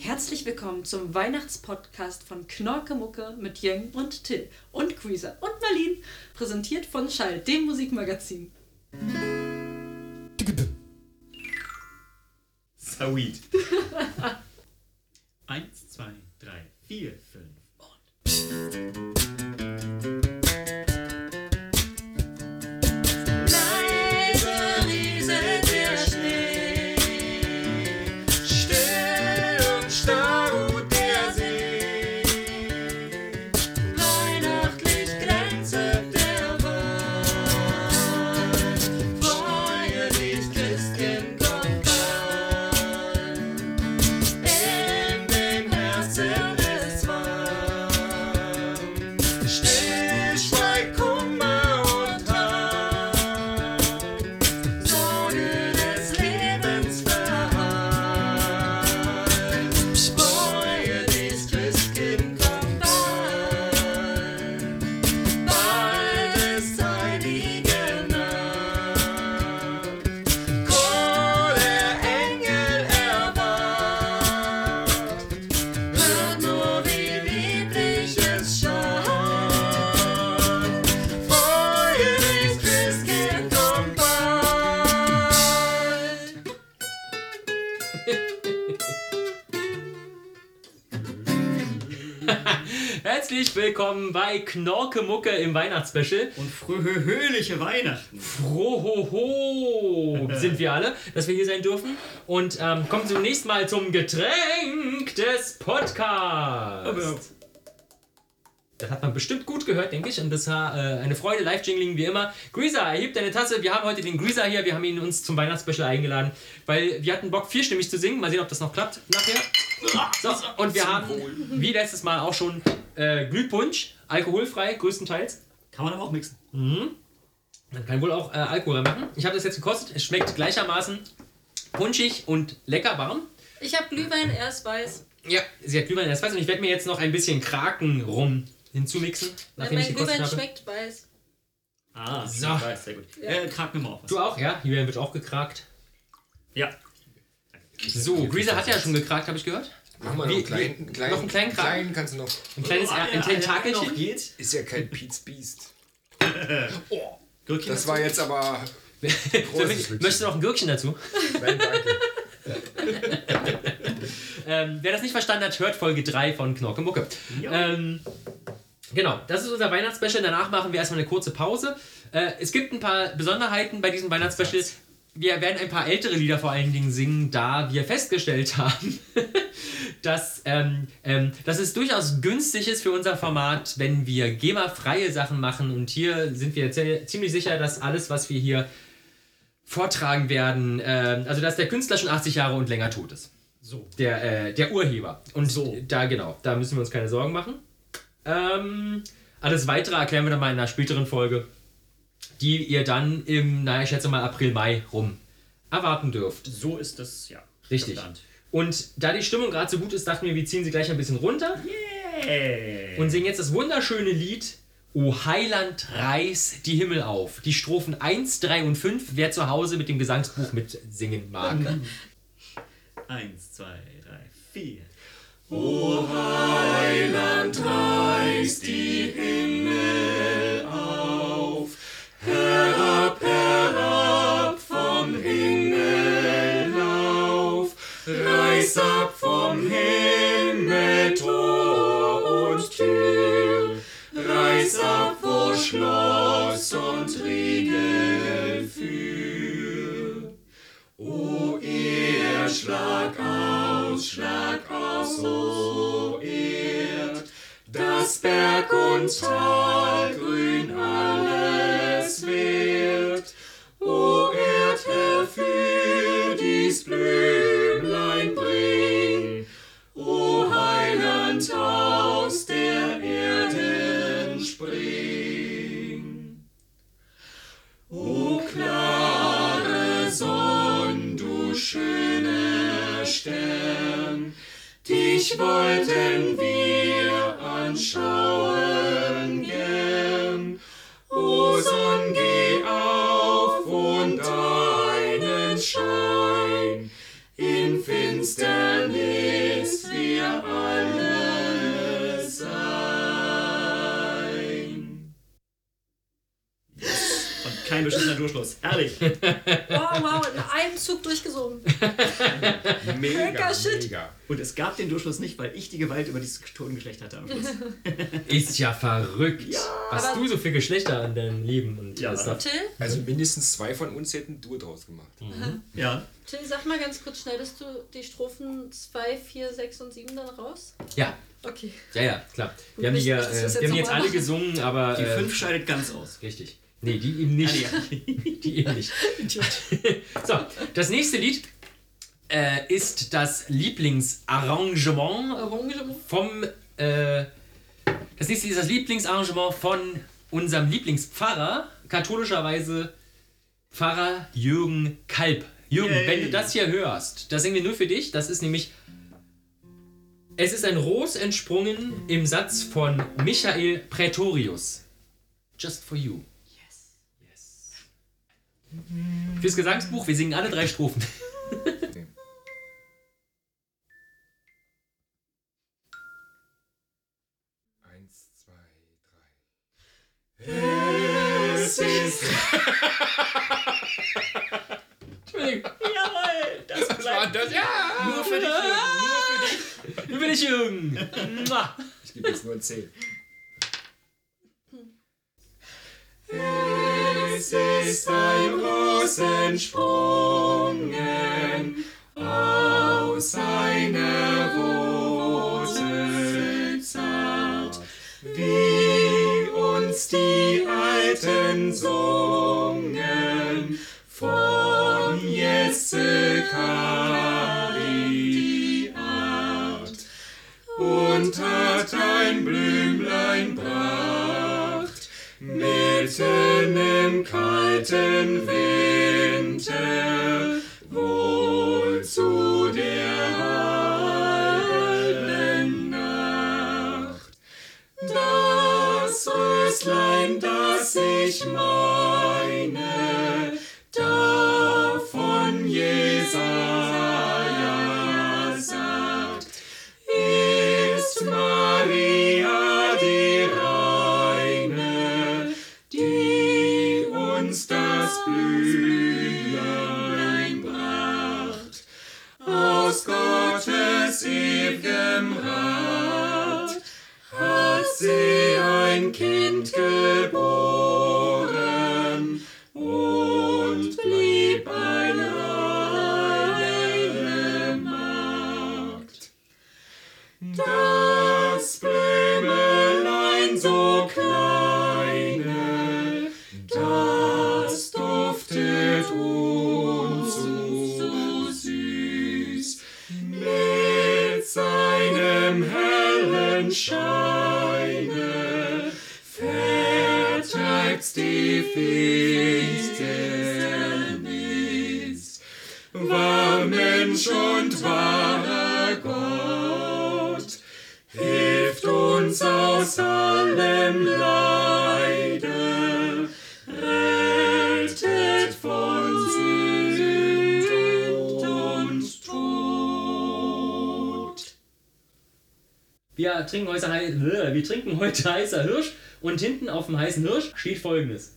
Herzlich willkommen zum Weihnachtspodcast von Knorkemucke mit Jeng und Till und Greaser und Marlene, präsentiert von Schall, dem Musikmagazin. Sweet. Eins, zwei, drei, vier, fünf und. sun. Bei Knorkemucke im Weihnachtsspecial. Und fröhliche Weihnachten. Frohoho sind wir alle, dass wir hier sein dürfen. Und ähm, kommen zunächst mal zum Getränk des Podcasts. Das hat man bestimmt gut gehört, denke ich. Und das war äh, eine Freude, Live-Jingling wie immer. Greaser, erhebt deine Tasse. Wir haben heute den Greaser hier. Wir haben ihn uns zum Weihnachtsspecial eingeladen, weil wir hatten Bock, vierstimmig zu singen. Mal sehen, ob das noch klappt nachher. So, und wir haben, wie letztes Mal auch schon, äh, Glühpunsch, alkoholfrei, größtenteils. Kann man aber auch mixen. Man kann wohl auch äh, Alkohol reinmachen. Ich habe das jetzt gekostet. Es schmeckt gleichermaßen punschig und lecker warm. Ich habe Glühwein, er ist weiß. Ja, sie hat Glühwein erst weiß und ich werde mir jetzt noch ein bisschen Kraken rum hinzumixen, nachdem ich mein gekostet Glühwein habe. schmeckt weiß. Ah, So. weiß, sehr gut. Äh, krag mir mal auf was. Du auch, ja? Julian wird auch gekrakt. Ja. So, Greaser hat ja schon gekrakt, habe ich gehört. Mach mal noch Wie- einen kleinen, wie- einen kleinen, noch einen kleinen Kragen? kleinen kannst du noch. Ein kleines Oh, ein einer- einer noch Tentakelchen. geht. Ist ja kein Pete's Beast. Gürkchen Das dazu? war jetzt aber. Möchtest du noch ein Gürkchen dazu? Nein, danke. Ähm, wer das nicht verstanden hat, hört Folge 3 von Knorke Mucke. Jo. Ähm, genau, das ist unser Weihnachtsspecial. Danach machen wir erstmal eine kurze Pause. Äh, es gibt ein paar Besonderheiten bei diesem Weihnachtsspecial. Wir werden ein paar ältere Lieder vor allen Dingen singen, da wir festgestellt haben, dass, ähm, ähm, dass es durchaus günstig ist für unser Format, wenn wir GEMA-freie Sachen machen. Und hier sind wir zie- ziemlich sicher, dass alles, was wir hier vortragen werden, ähm, also dass der Künstler schon 80 Jahre und länger tot ist So. der, äh, der Urheber. Und So. da, genau, da müssen wir uns keine Sorgen machen. Ähm, alles Weitere erklären wir dann mal in einer späteren Folge, die ihr dann im, naja, ich schätze mal April, Mai rum erwarten dürft. So ist das, ja. Richtig. Geplant. Und da die Stimmung gerade so gut ist, dachten wir, wir ziehen sie gleich ein bisschen runter. Yeah. Und singen jetzt das wunderschöne Lied O Heiland, reiß die Himmel auf. Die Strophen 1, 3 und 5, wer zu Hause mit dem Gesangsbuch mitsingen mag. 1, 2, 3, 4. O Heiland, reiß die Himmel. Beschissener Durchschluss. Herrlich. Wow, wow, in einem Zug durchgesungen. Mega, Cracker Shit. mega. Und es gab den Durchschluss nicht, weil ich die Gewalt über dieses Totengeschlecht hatte am Schluss. Ist ja verrückt. Was Aber- du so für Geschlechter in deinem Leben und Ja. Till, Also mindestens zwei von uns hätten Dur draus gemacht. Ja. Till, sag mal ganz kurz, schneidest du die Strophen 2, 4, 6 und 7 dann raus? Ja, Okay. ja, ja, klar. Wir haben die, ja, äh, wir jetzt haben die jetzt noch alle gesungen, aber. Die äh, 5 scheidet ganz aus. Richtig. Nee, die eben nicht. Ah, nee. die eben nicht. so, das nächste Lied äh, ist das Lieblingsarrangement Arrangement. vom. Äh, das nächste ist das Lieblingsarrangement von unserem Lieblingspfarrer, katholischerweise Pfarrer Jürgen Kalb. Jürgen, Yay. wenn du das hier hörst, das singen wir nur für dich. Das ist nämlich. Es ist ein Ros entsprungen im Satz von Michael Praetorius. Just for you. Fürs Gesangsbuch, wir singen alle drei Strophen. Eins, zwei, drei. Es ist. Entschuldigung. Jawohl! Das bleibt das? Ja! Nur für dich, Jürgen. Nur für dich. Nur für dich, Jürgen. Ich gebe jetzt nur ein C. Es ist ein Ros entsprungen aus einer Wurzel zart, wie uns die Alten sungen Das ich meine, Wir trinken, heute, hei- wir trinken heute heißer Hirsch und hinten auf dem heißen Hirsch steht folgendes.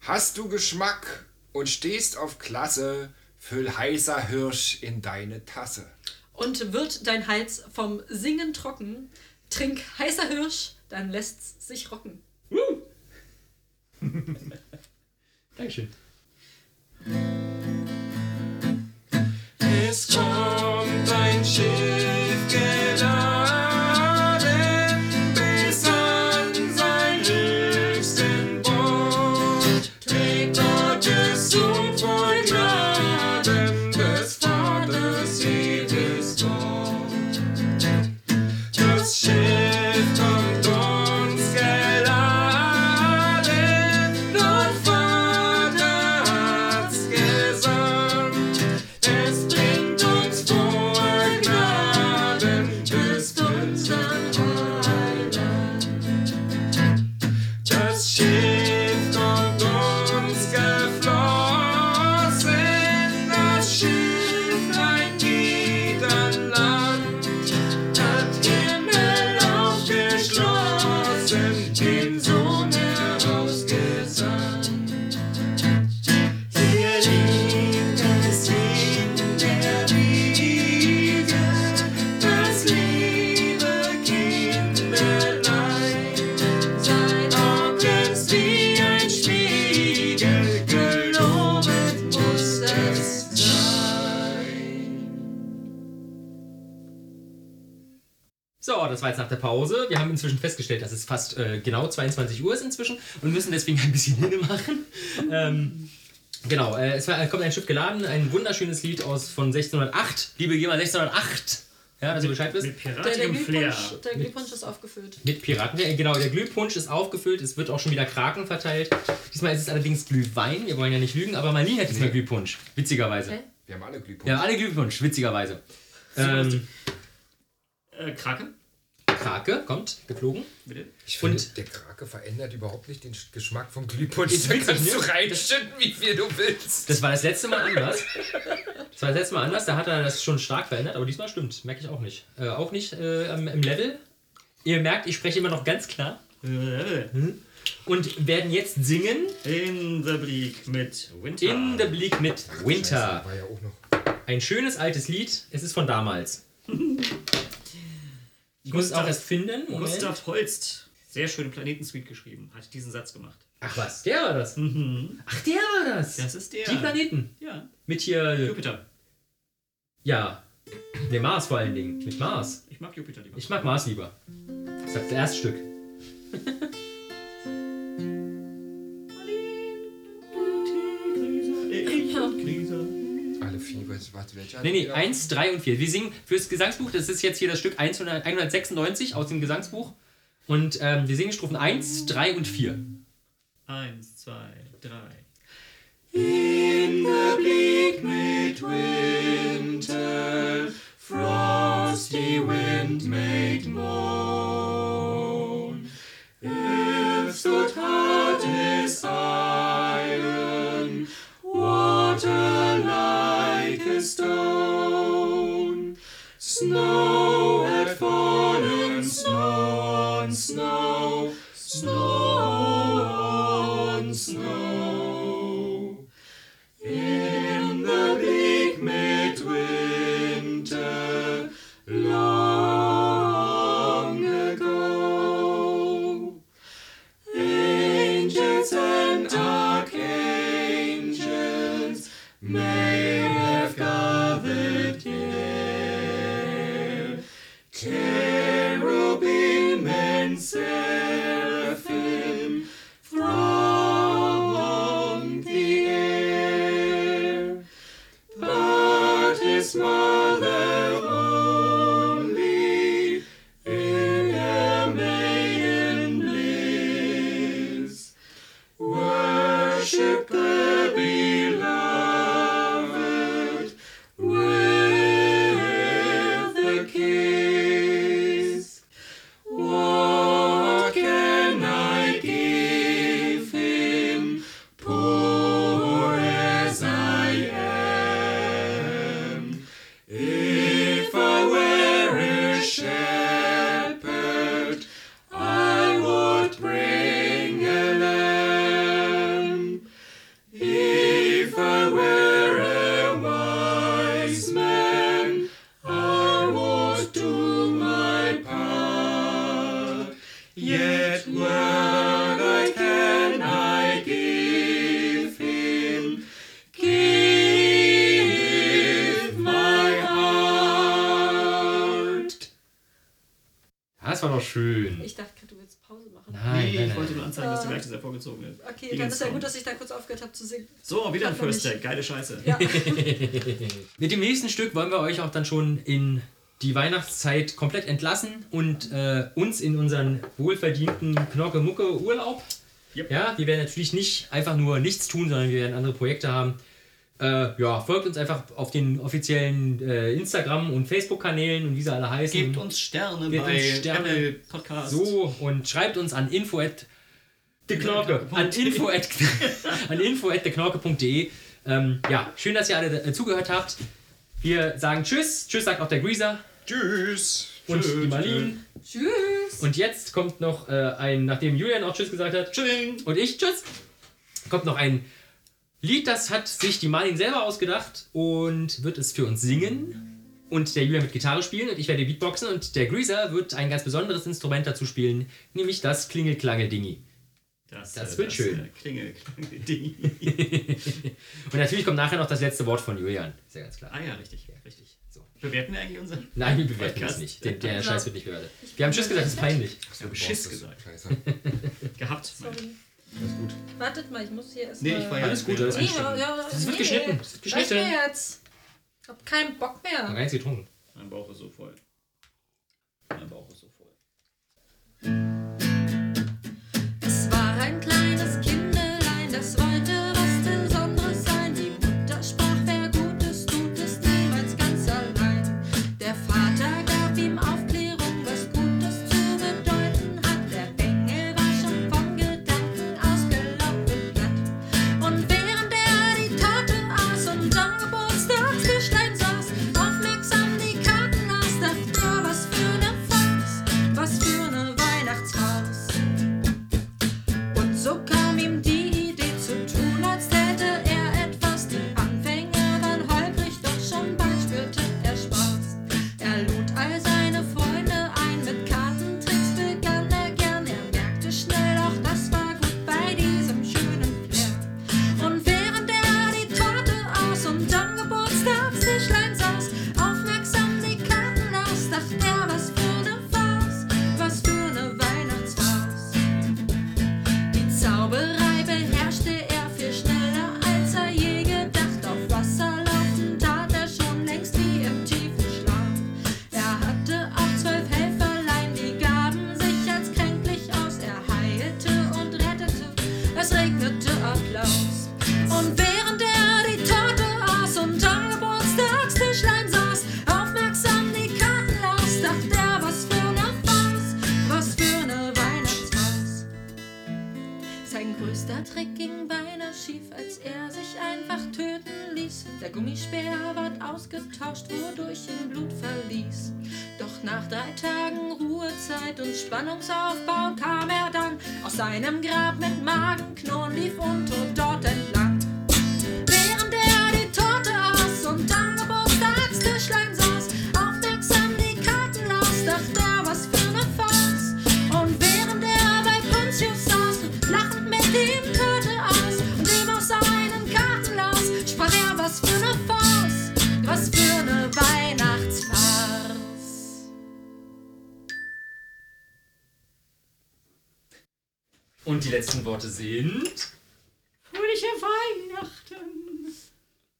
Hast du Geschmack und stehst auf Klasse, füll heißer Hirsch in deine Tasse. Und wird dein Hals vom Singen trocken, trink heißer Hirsch, dann lässt's sich rocken. Dankeschön. Das war jetzt nach der Pause. Wir haben inzwischen festgestellt, dass es fast äh, genau 22 Uhr ist inzwischen und müssen deswegen ein bisschen Hinne machen. ähm, genau, äh, es war, kommt ein Schiff geladen, ein wunderschönes Lied aus von 1608. Liebe Geber, 1608. Ja, dass ihr Bescheid wisst. Mit Der, der. Glühpunsch, der Glühpunsch ist aufgefüllt. Mit Piraten. Ja, genau, der Glühpunsch ist aufgefüllt. Es wird auch schon wieder Kraken verteilt. Diesmal ist es allerdings Glühwein. Wir wollen ja nicht lügen, aber Marlene hat diesmal Glühpunsch. Witzigerweise. Hä? Wir haben alle Glühpunsch. Ja, alle Glühpunsch, witzigerweise. Ähm, Äh, Krake, Krake kommt, geflogen. bitte. Ich finde, Und- der Krake verändert überhaupt nicht den Geschmack vom Glühpunsch. Da kannst ne? du reinschütten, wie viel du willst. Das war das letzte Mal anders. Das war das letzte Mal anders, da hat er das schon stark verändert, aber diesmal stimmt, merke ich auch nicht. Äh, auch nicht äh, im Level. Ihr merkt, ich spreche immer noch ganz klar. Und werden jetzt singen In the Bleak mit Winter. In the Bleak mit Scheiße, Winter. war ja auch noch. Ein schönes altes Lied, es ist von damals. Ich muss es auch erst finden. Moment. Gustav Holst, sehr schöne Planetensuite geschrieben, hat diesen Satz gemacht. Ach was, der war das. Ach, der war das. Das ist der. Die Planeten. Ja, Mit hier, Jupiter. ja, der Mars vor allen Dingen. Mit Mars. Ich mag Jupiter lieber. Ich mag Mars lieber. Das ist das erste Stück. Alle vier, was, was welcher? Nee, nee, 1, 3 und 4. Wir singen fürs Gesangsbuch, das ist jetzt hier das Stück 100 196 aus dem Gesangsbuch. Und ähm, wir singen Strophen 1, 3 und 4. Eins, zwei, drei. Frosty wind made moan. Snow Das war doch schön. Ich dachte gerade, du willst Pause machen. Nein, Nee, nein, ich wollte nur anzeigen, dass du gleich das hervorgezogen ist. Okay, dann ist ja gut, dass ich da kurz aufgehört habe zu singen. So, wieder ein First Tag. Geile Scheiße. Ja. Mit dem nächsten Stück wollen wir euch auch dann schon in die Weihnachtszeit komplett entlassen und äh, uns in unseren wohlverdienten Knorke-Mucke-Urlaub. Yep. Ja, wir werden natürlich nicht einfach nur nichts tun, sondern wir werden andere Projekte haben. Äh, ja, folgt uns einfach auf den offiziellen äh, Instagram- und Facebook-Kanälen und wie sie alle heißen. Gebt uns Sterne Gebt bei uns Sterne. Apple Podcast. So, und schreibt uns an info at the Knorke. An info at, an info at theknorke.de. Ähm, ja, schön, dass ihr alle äh, zugehört habt. Wir sagen Tschüss. Tschüss sagt auch der Greaser Tschüss. und Tschüss, die Marlene. Tschüss. Und jetzt kommt noch äh, ein, nachdem Julian auch Tschüss gesagt hat, Tschüss. und ich Tschüss, kommt noch ein Lied, das hat sich die Marlene selber ausgedacht und wird es für uns singen. Und der Julian wird Gitarre spielen und ich werde Beatboxen und der Greaser wird ein ganz besonderes Instrument dazu spielen, nämlich das Klingelklangel-Dingi. Das, Das äh, wird schön. äh, Klingel, Klingel, Ding. Und natürlich kommt nachher noch das letzte Wort von Julian. Ist ja ganz klar. ah ja, richtig, richtig. So. Bewerten wir eigentlich unseren? Nein, wir bewerten das Podcast? nicht. Den, der Also, Scheiß wird nicht bewertet. Wir haben Tschüss gesagt, das ist peinlich. Ich habe Schiss gesagt. Gehabt. Sorry. Alles gut. Wartet mal, ich muss hier erst Nee, ich war ja Alles gut, alles Nee, gut. ja, ja, Das wird nee. geschnitten. Das wird geschnitten. mir jetzt. Ich hab keinen Bock mehr. Gar nichts getrunken. Mein Bauch ist so voll. Mein Bauch ist so voll. Es war ein kleines Kindelein, das wollte ausgetauscht, wodurch ihn Blut verließ. Doch nach drei Tagen Ruhezeit und Spannungsaufbau kam er dann aus seinem Grab mit Magenknurren, Worte sind.